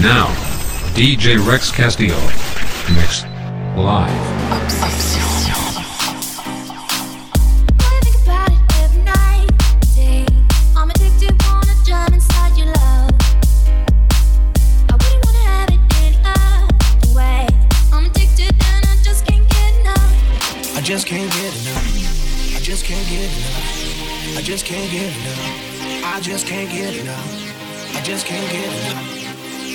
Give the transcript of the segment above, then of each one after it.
Now, DJ Rex Castillo. Mix. Live. I just can't get enough. I just can't get enough. I just can't get enough.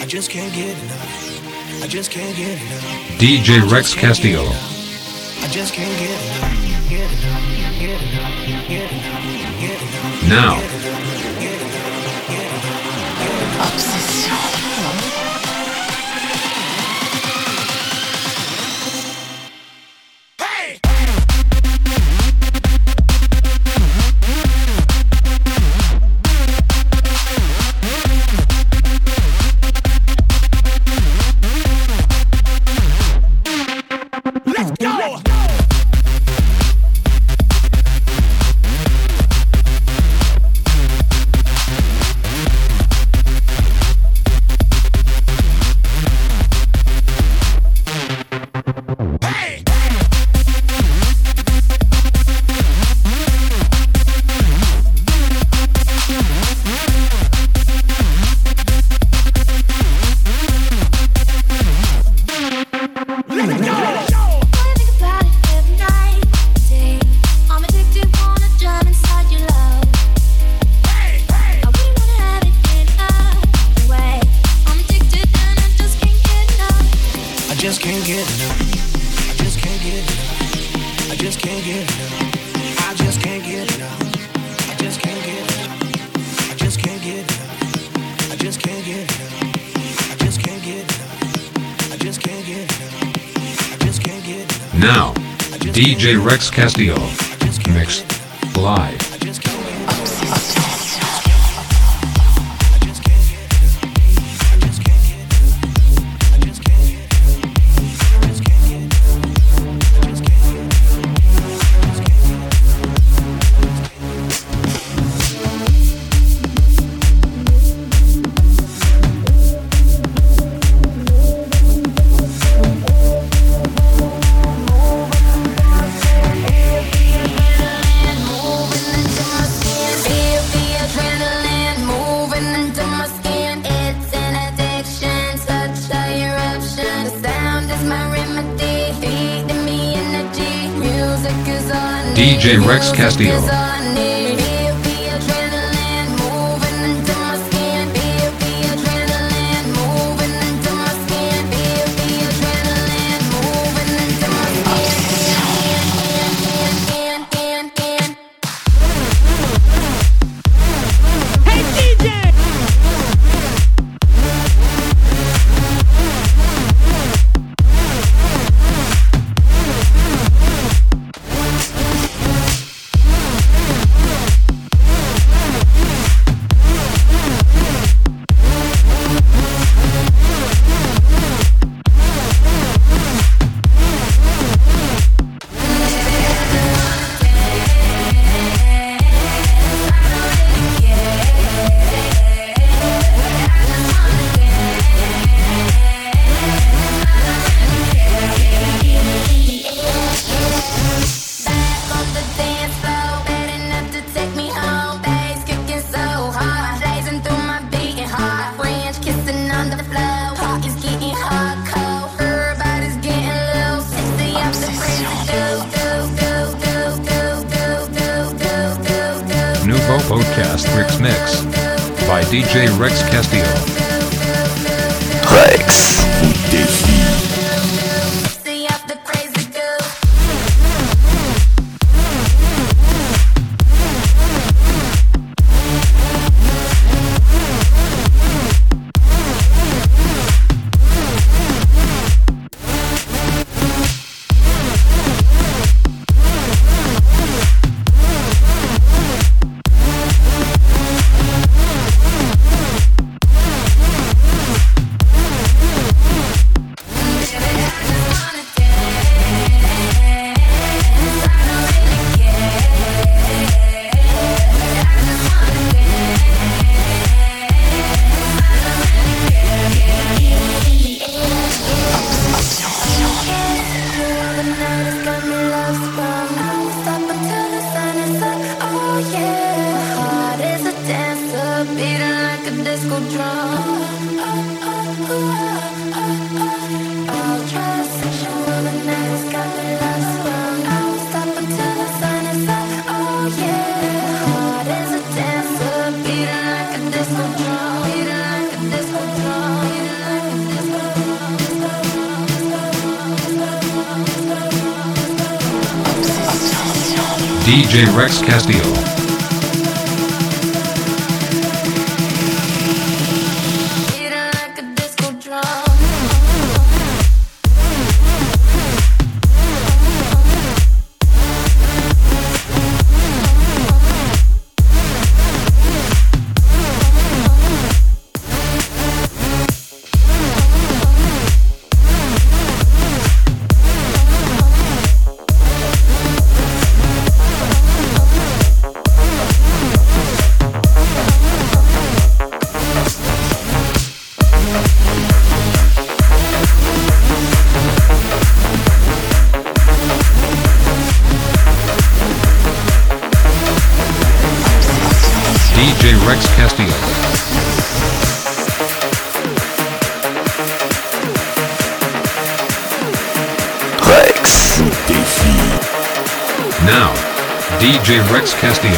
I just can't get enough. I just can't get enough. DJ Rex Castillo. I just can't get enough. Now. Obsession. J. Rex Castillo. Rex Castillo. J. Rex Castillo.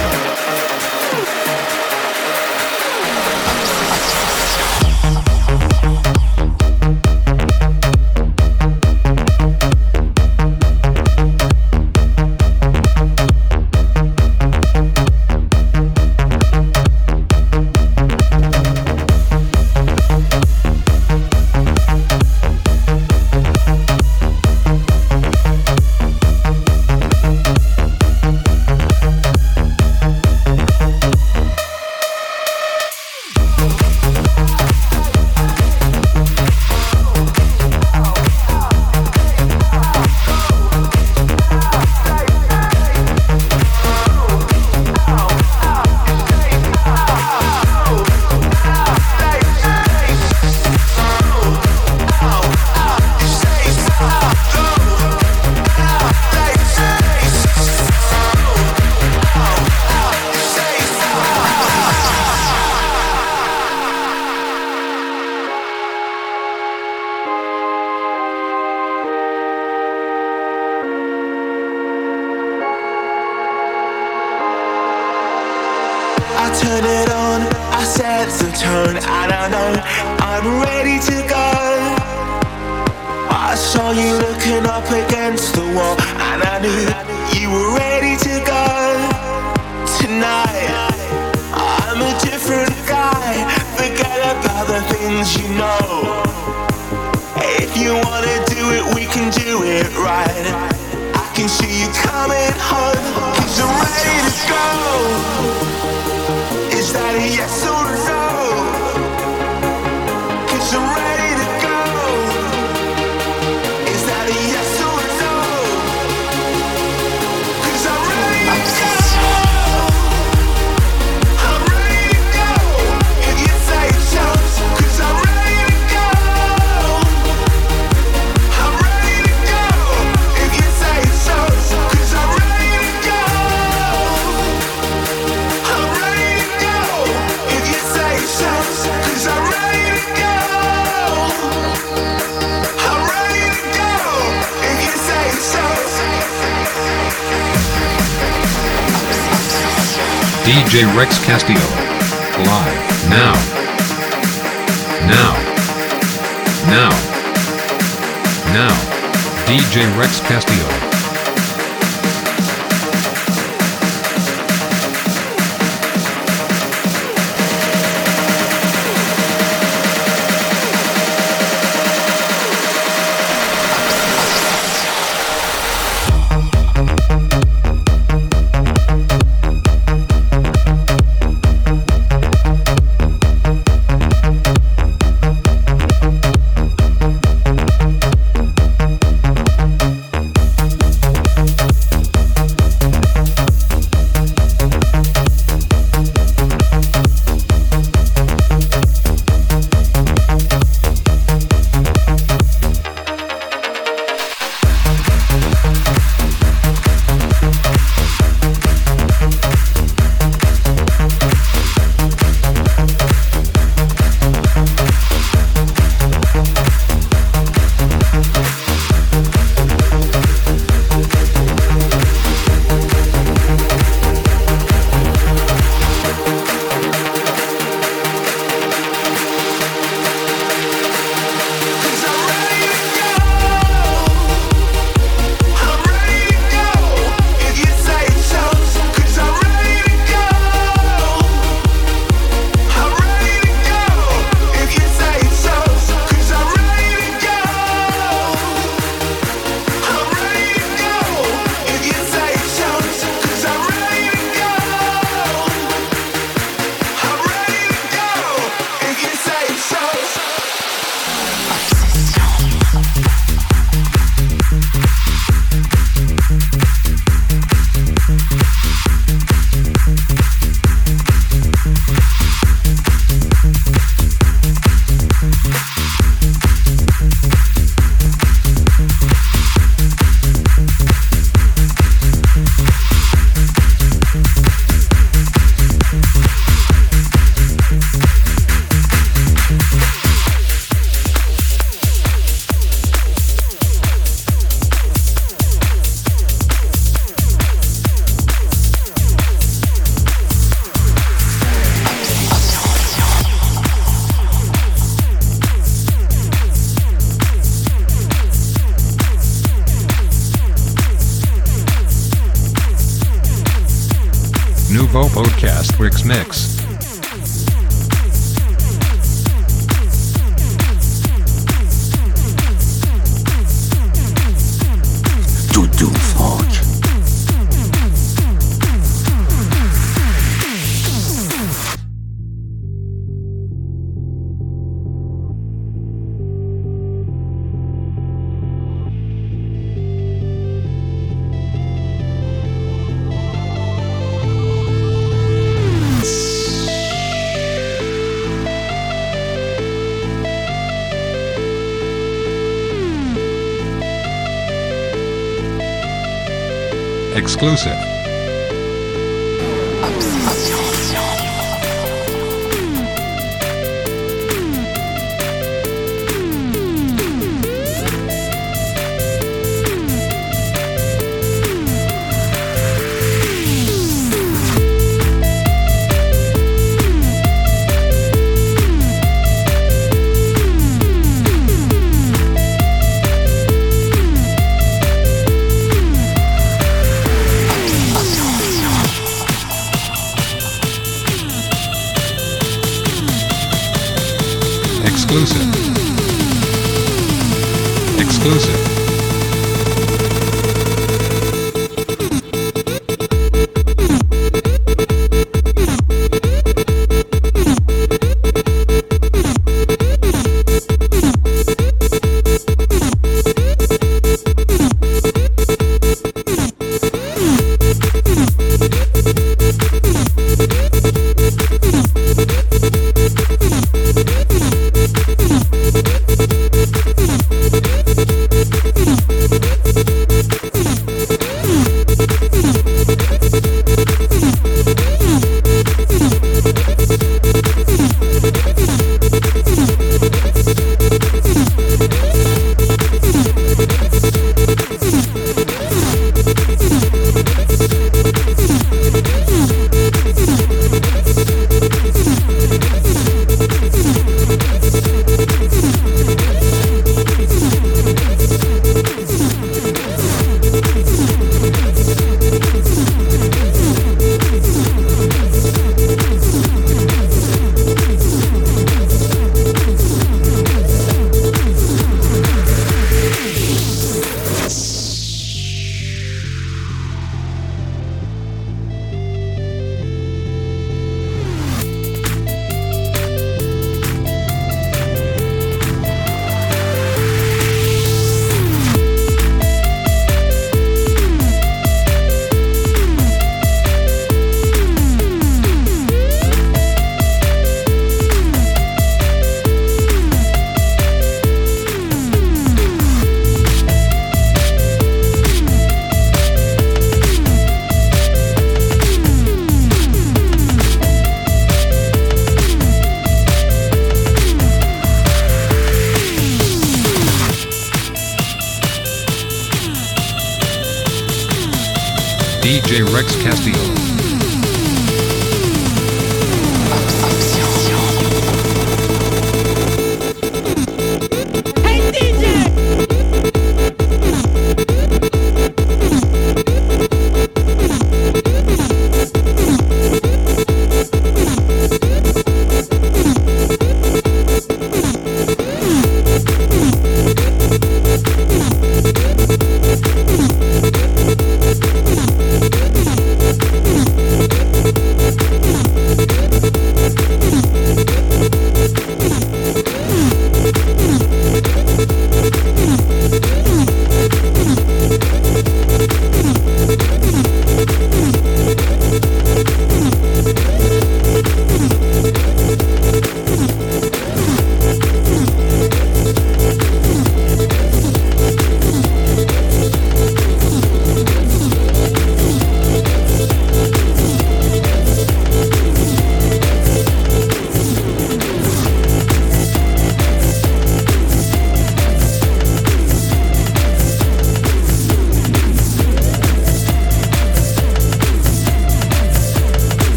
Thank you. DJ Rex Castillo. Live. Now. Now. Now. Now. DJ Rex Castillo. Exclusive.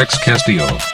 Rex Castillo.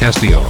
Castillo.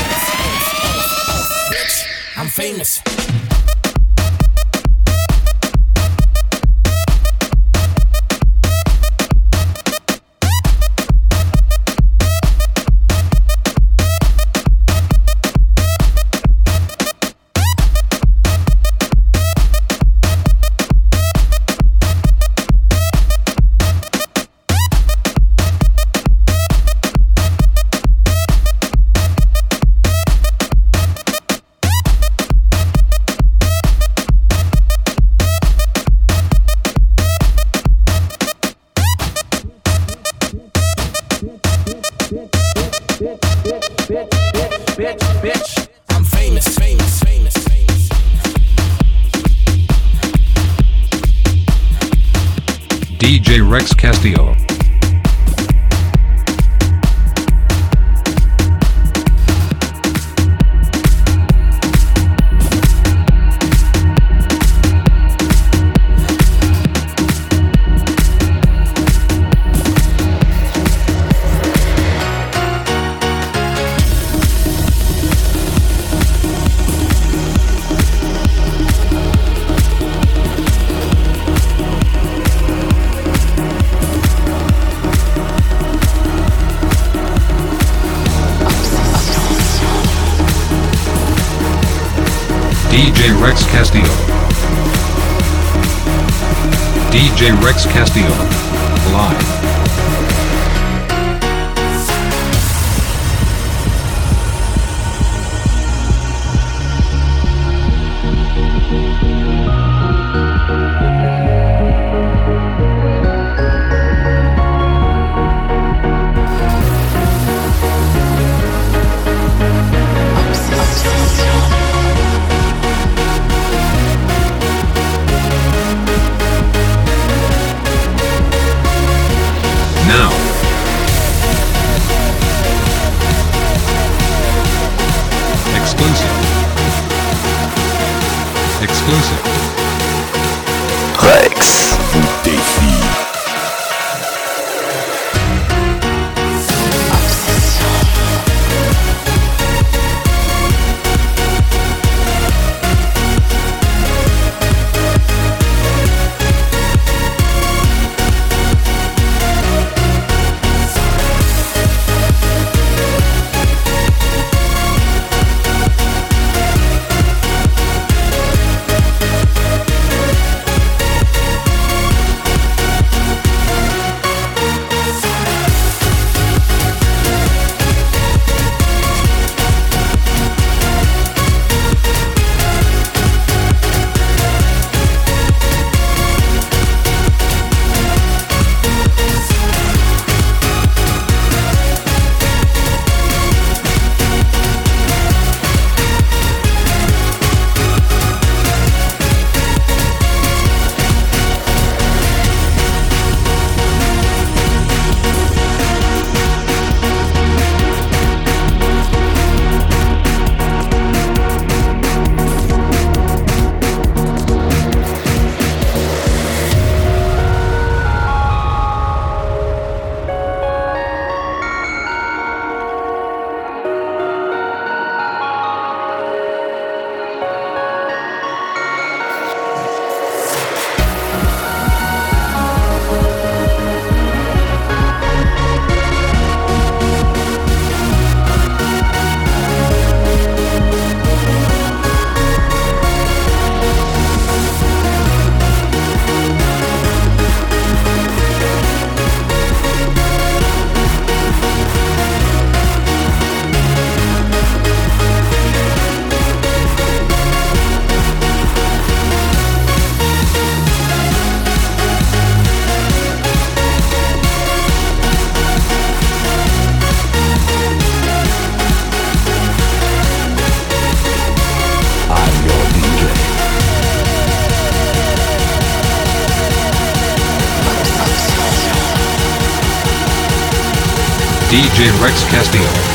DJ Rex Castillo.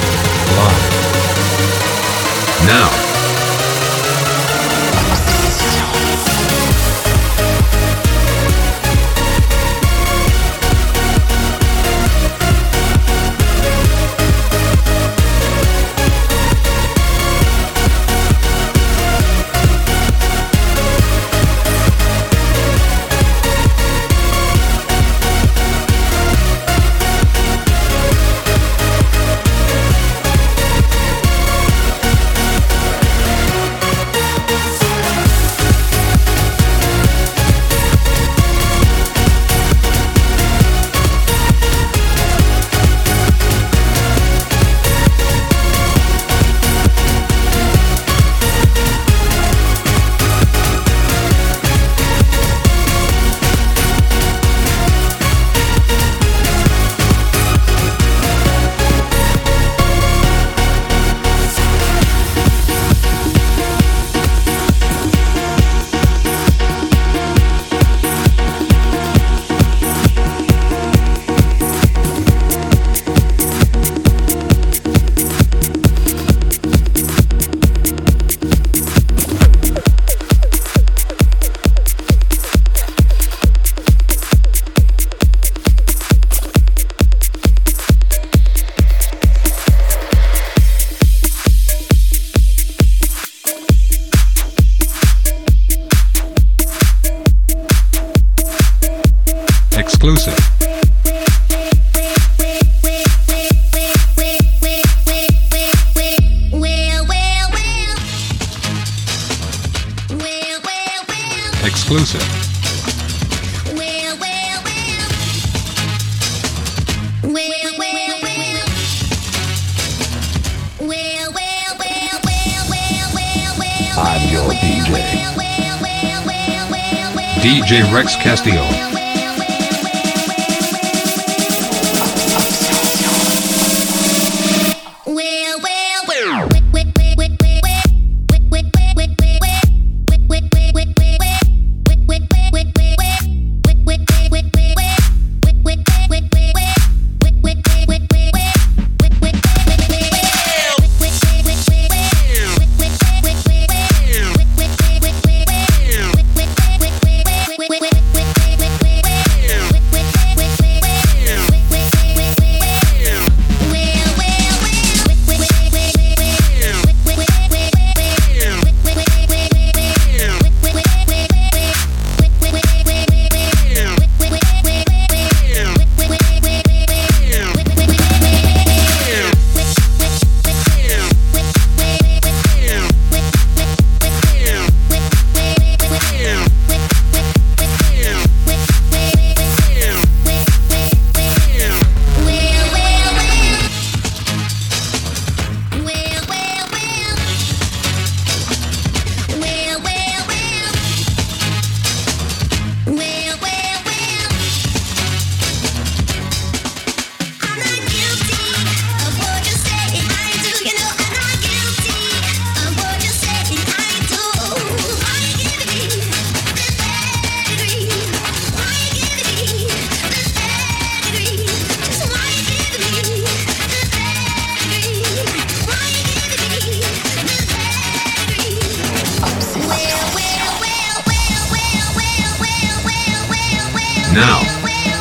Now,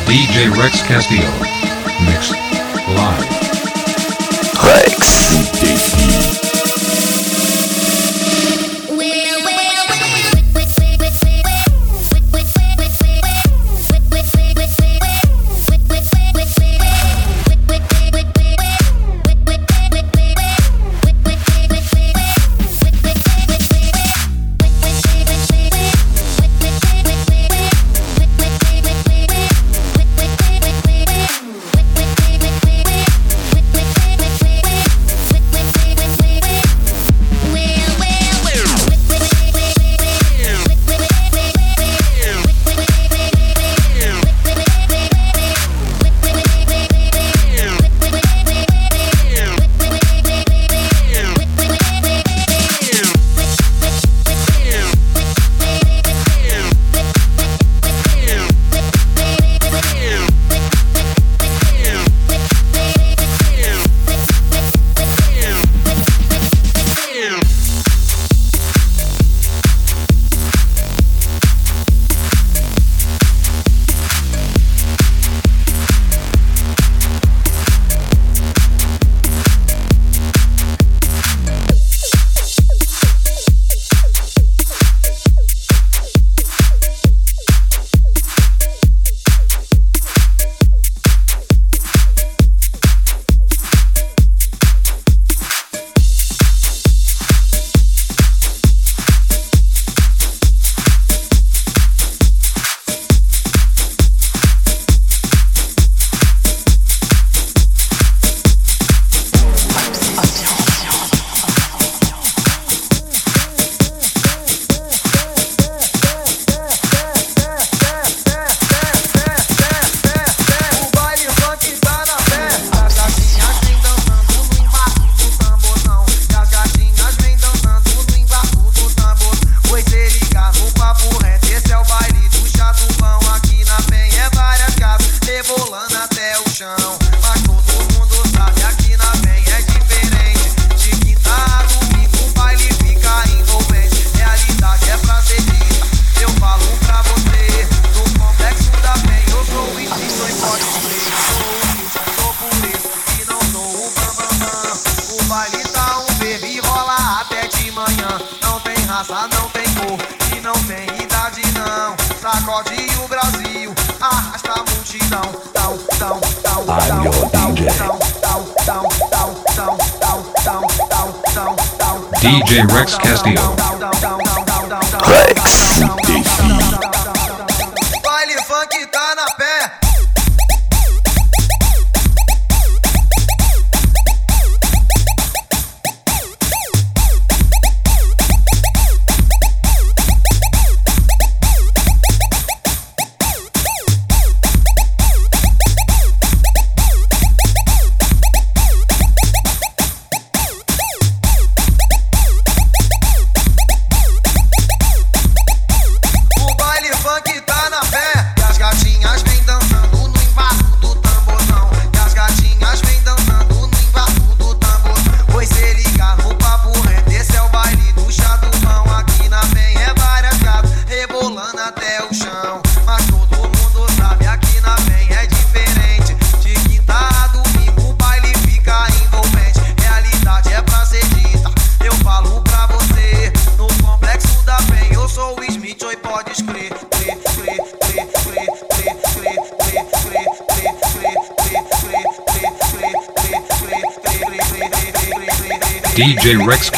DJ Rex Castillo. Mixed live.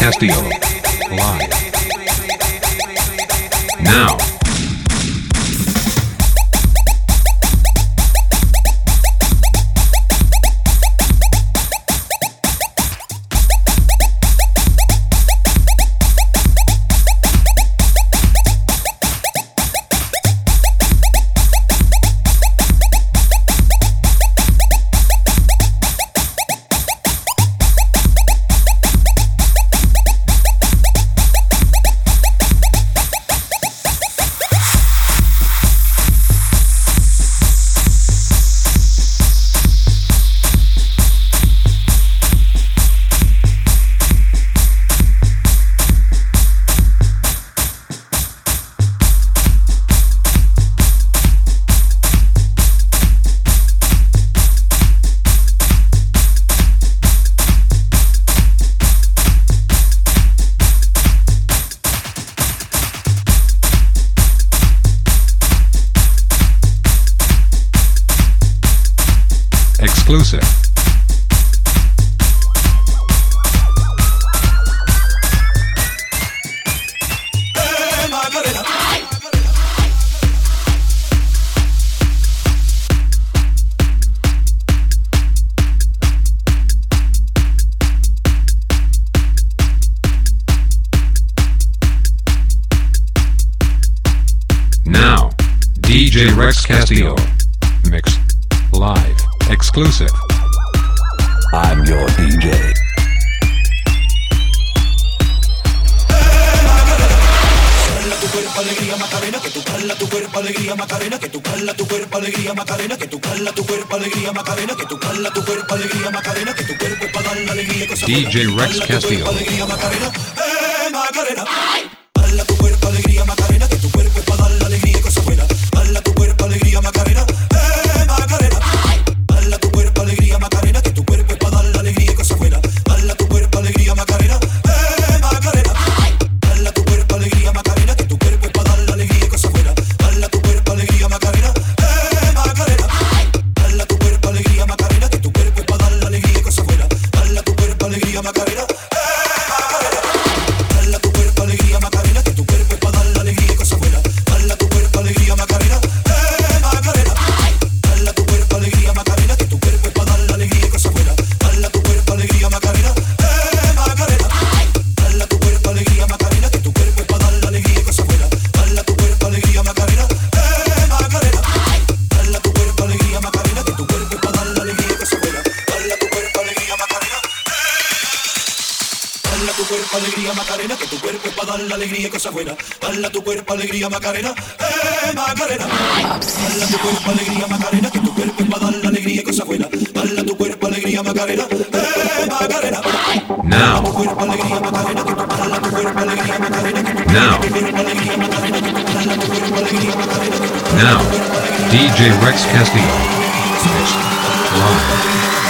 Castillo. alegría Macarena, eh Macarena. Tu cuerpo alegría Macarena, que tu cuerpo es para la alegría y cosa buena. Tu cuerpo alegría Macarena, eh Macarena. Now. Tu cuerpo alegría Macarena, que tu tu cuerpo alegría Macarena, Now. Now. DJ Rex Castillo. Live.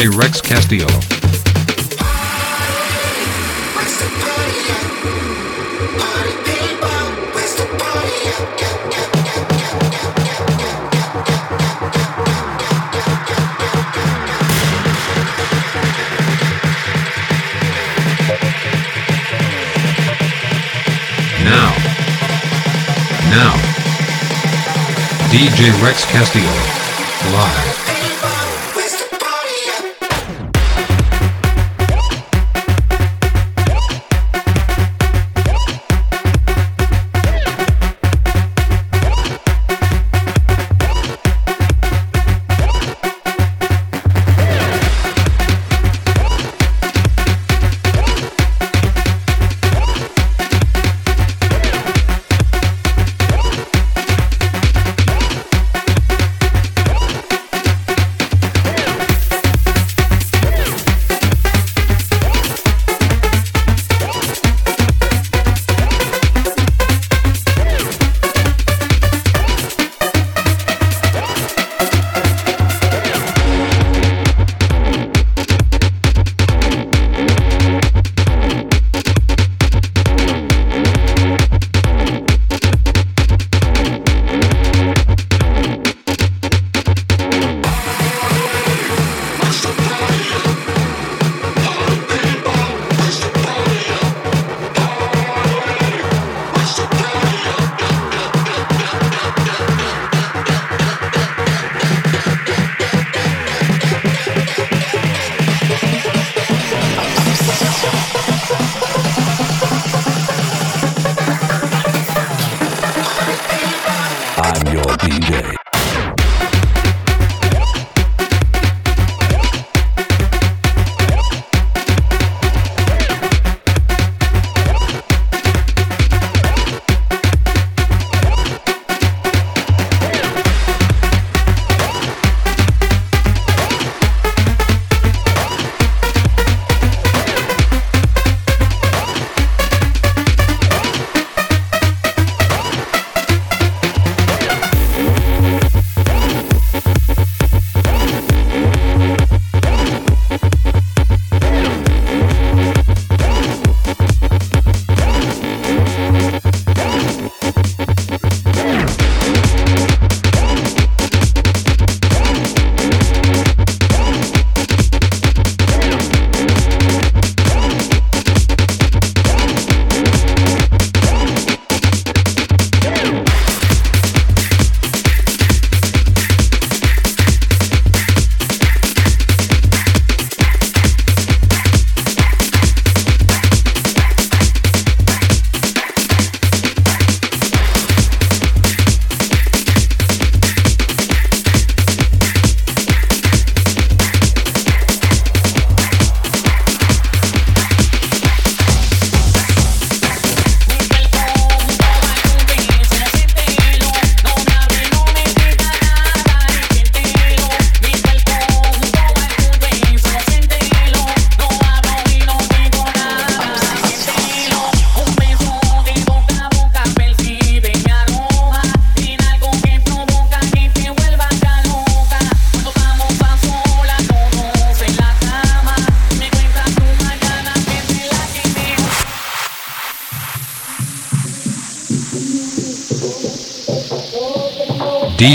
DJ Rex Castillo. Now. Now. DJ Rex Castillo.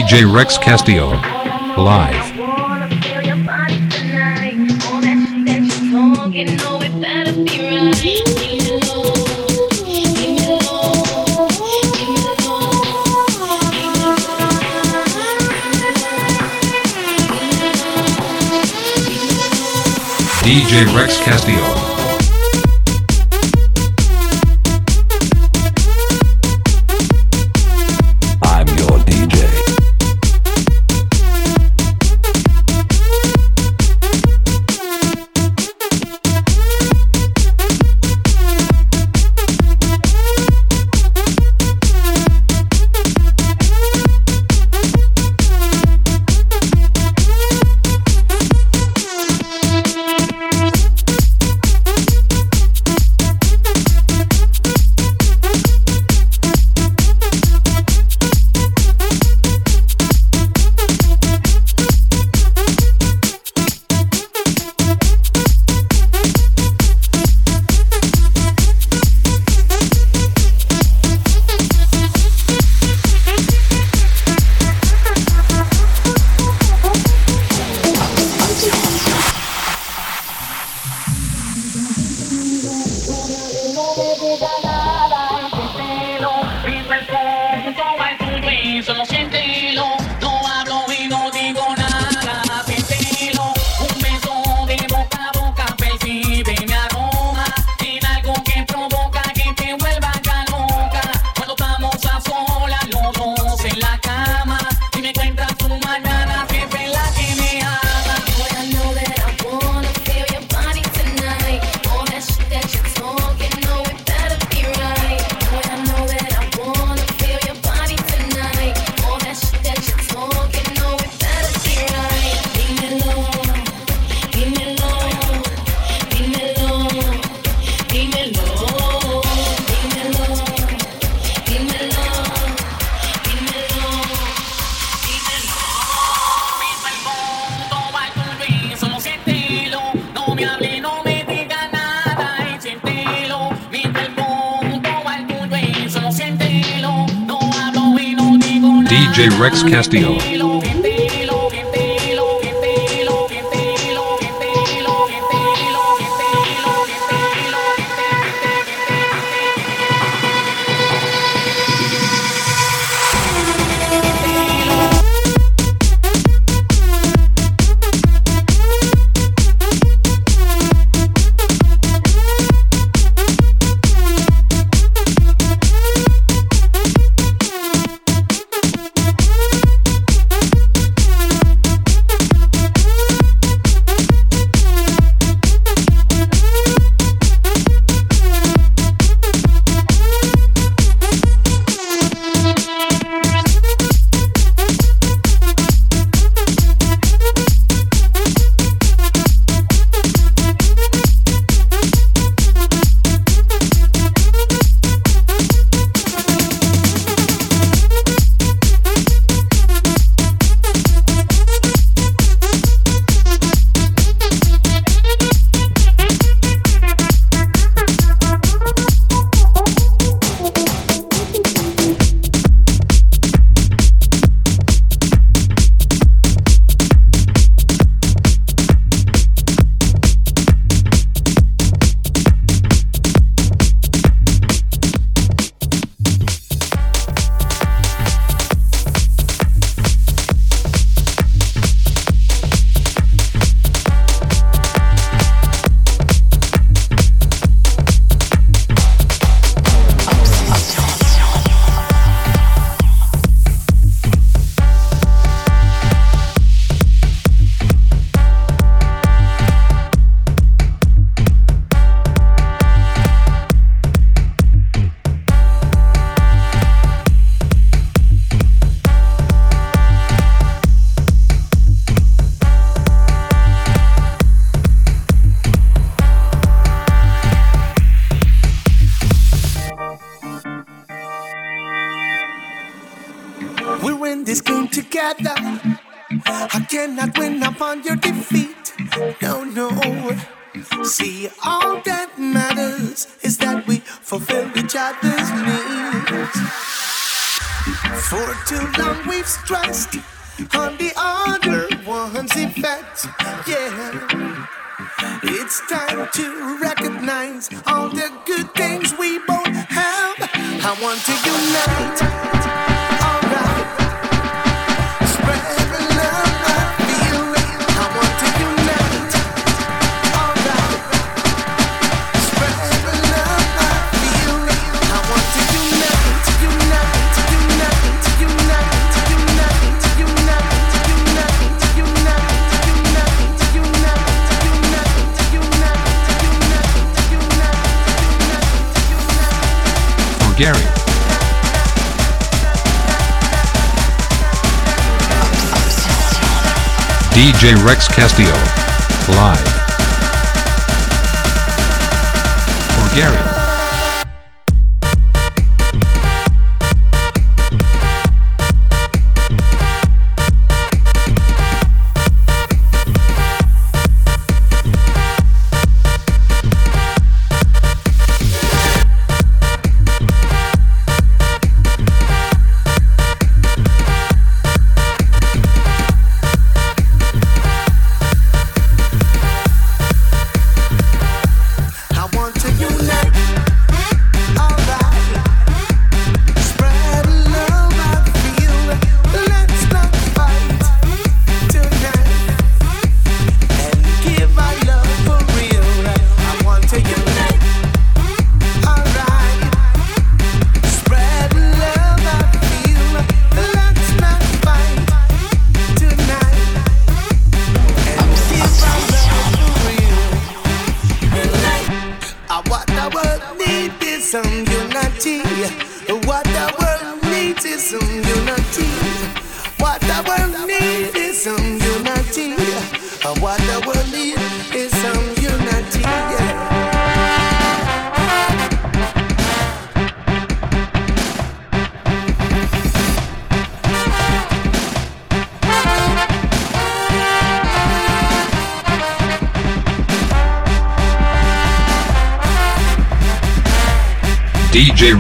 DJ Rex Castillo. Live. DJ Rex Castillo. Rex Castillo. J. Rex Castillo. Live. Bulgaria.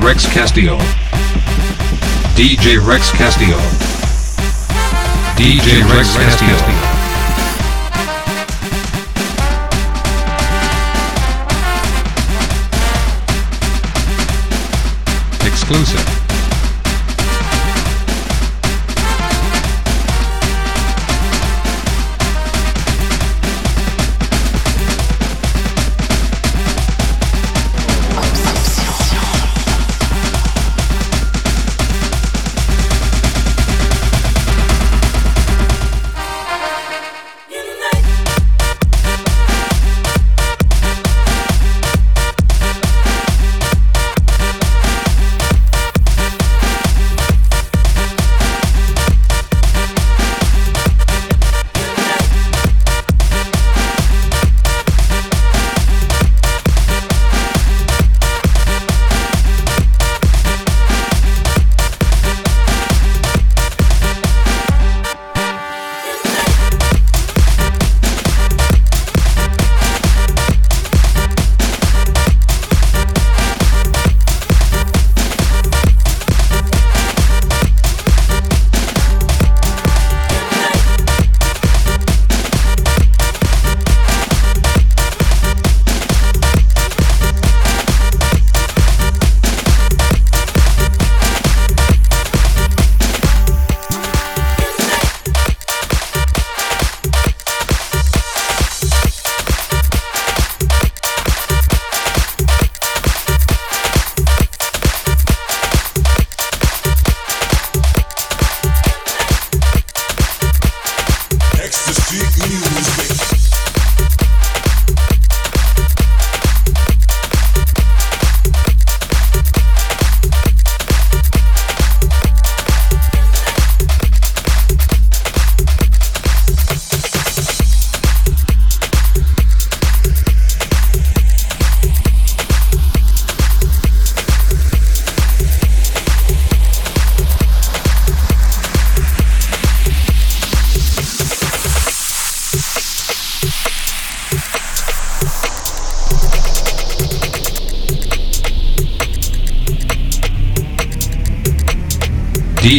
Rex Castillo. DJ Rex Castillo. DJ Rex Castillo.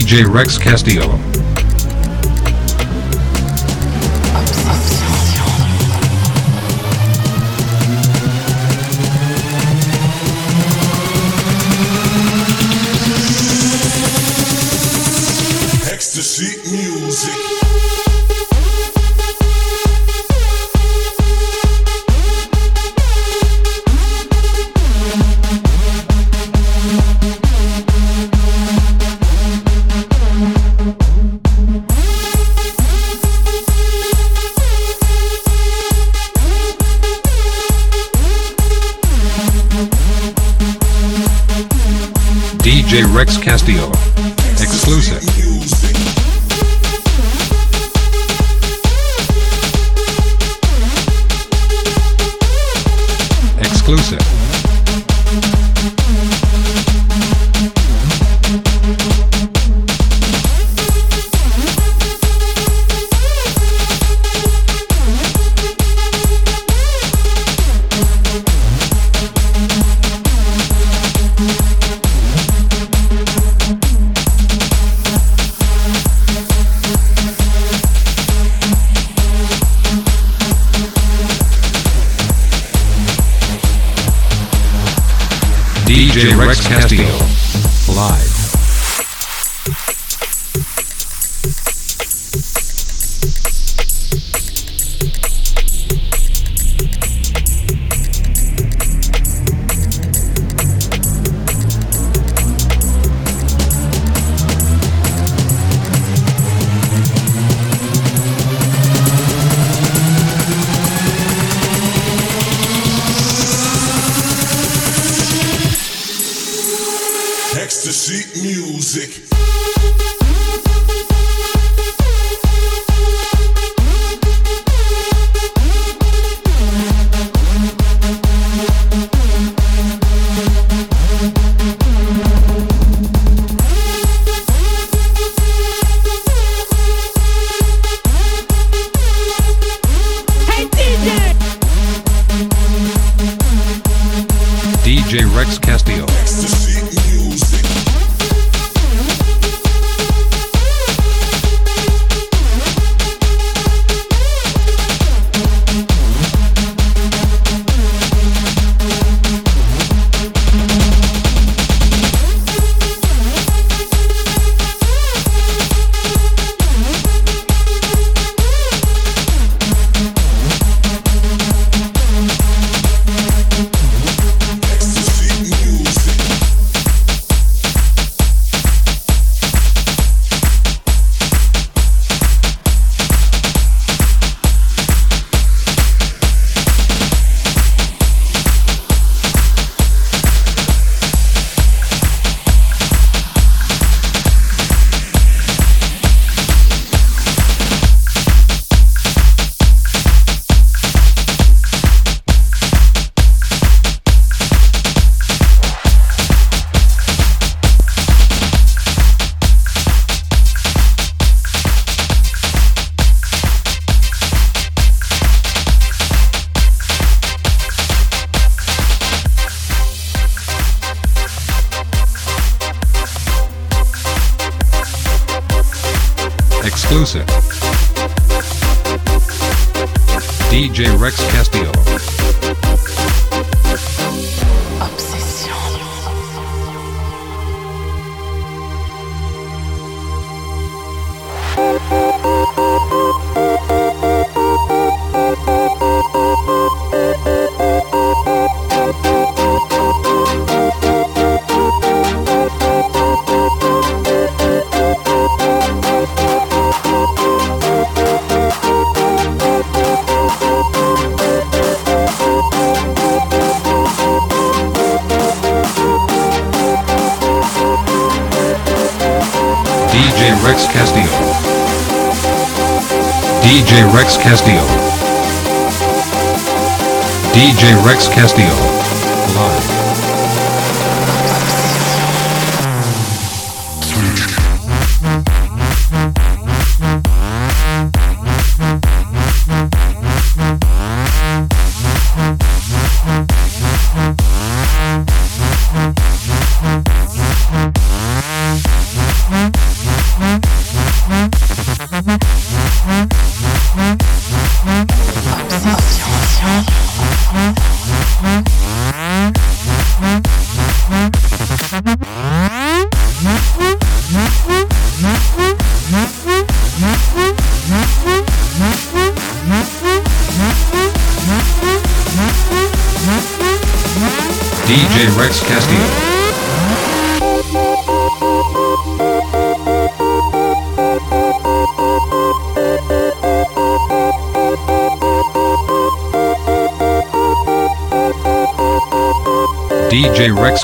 DJ Rex Castillo. Rex Castillo. Exclusive. Exclusive. DJ Rex Castillo.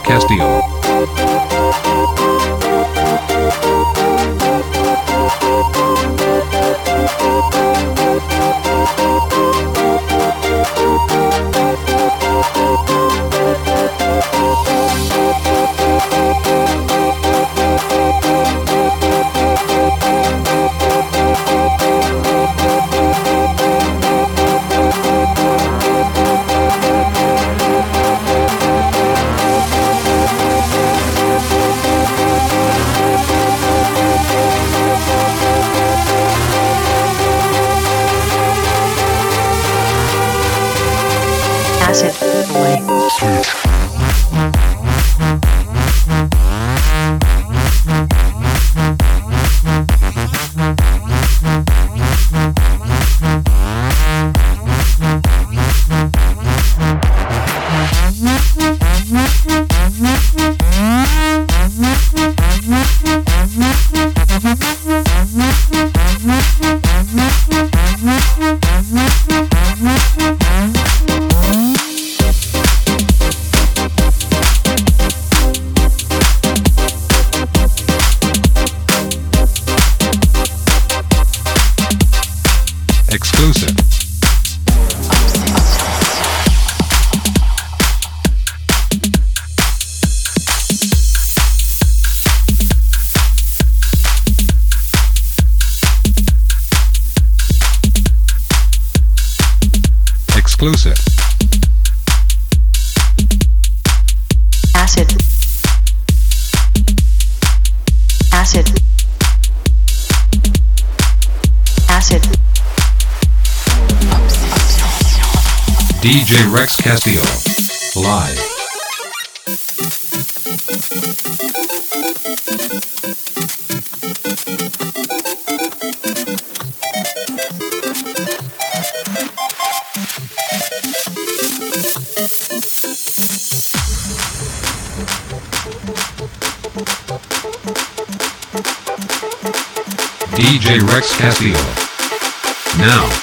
Castillo. Exclusive. Acid. Acid. Acid. DJ Rex Castillo. Live. Rex Castillo. Now.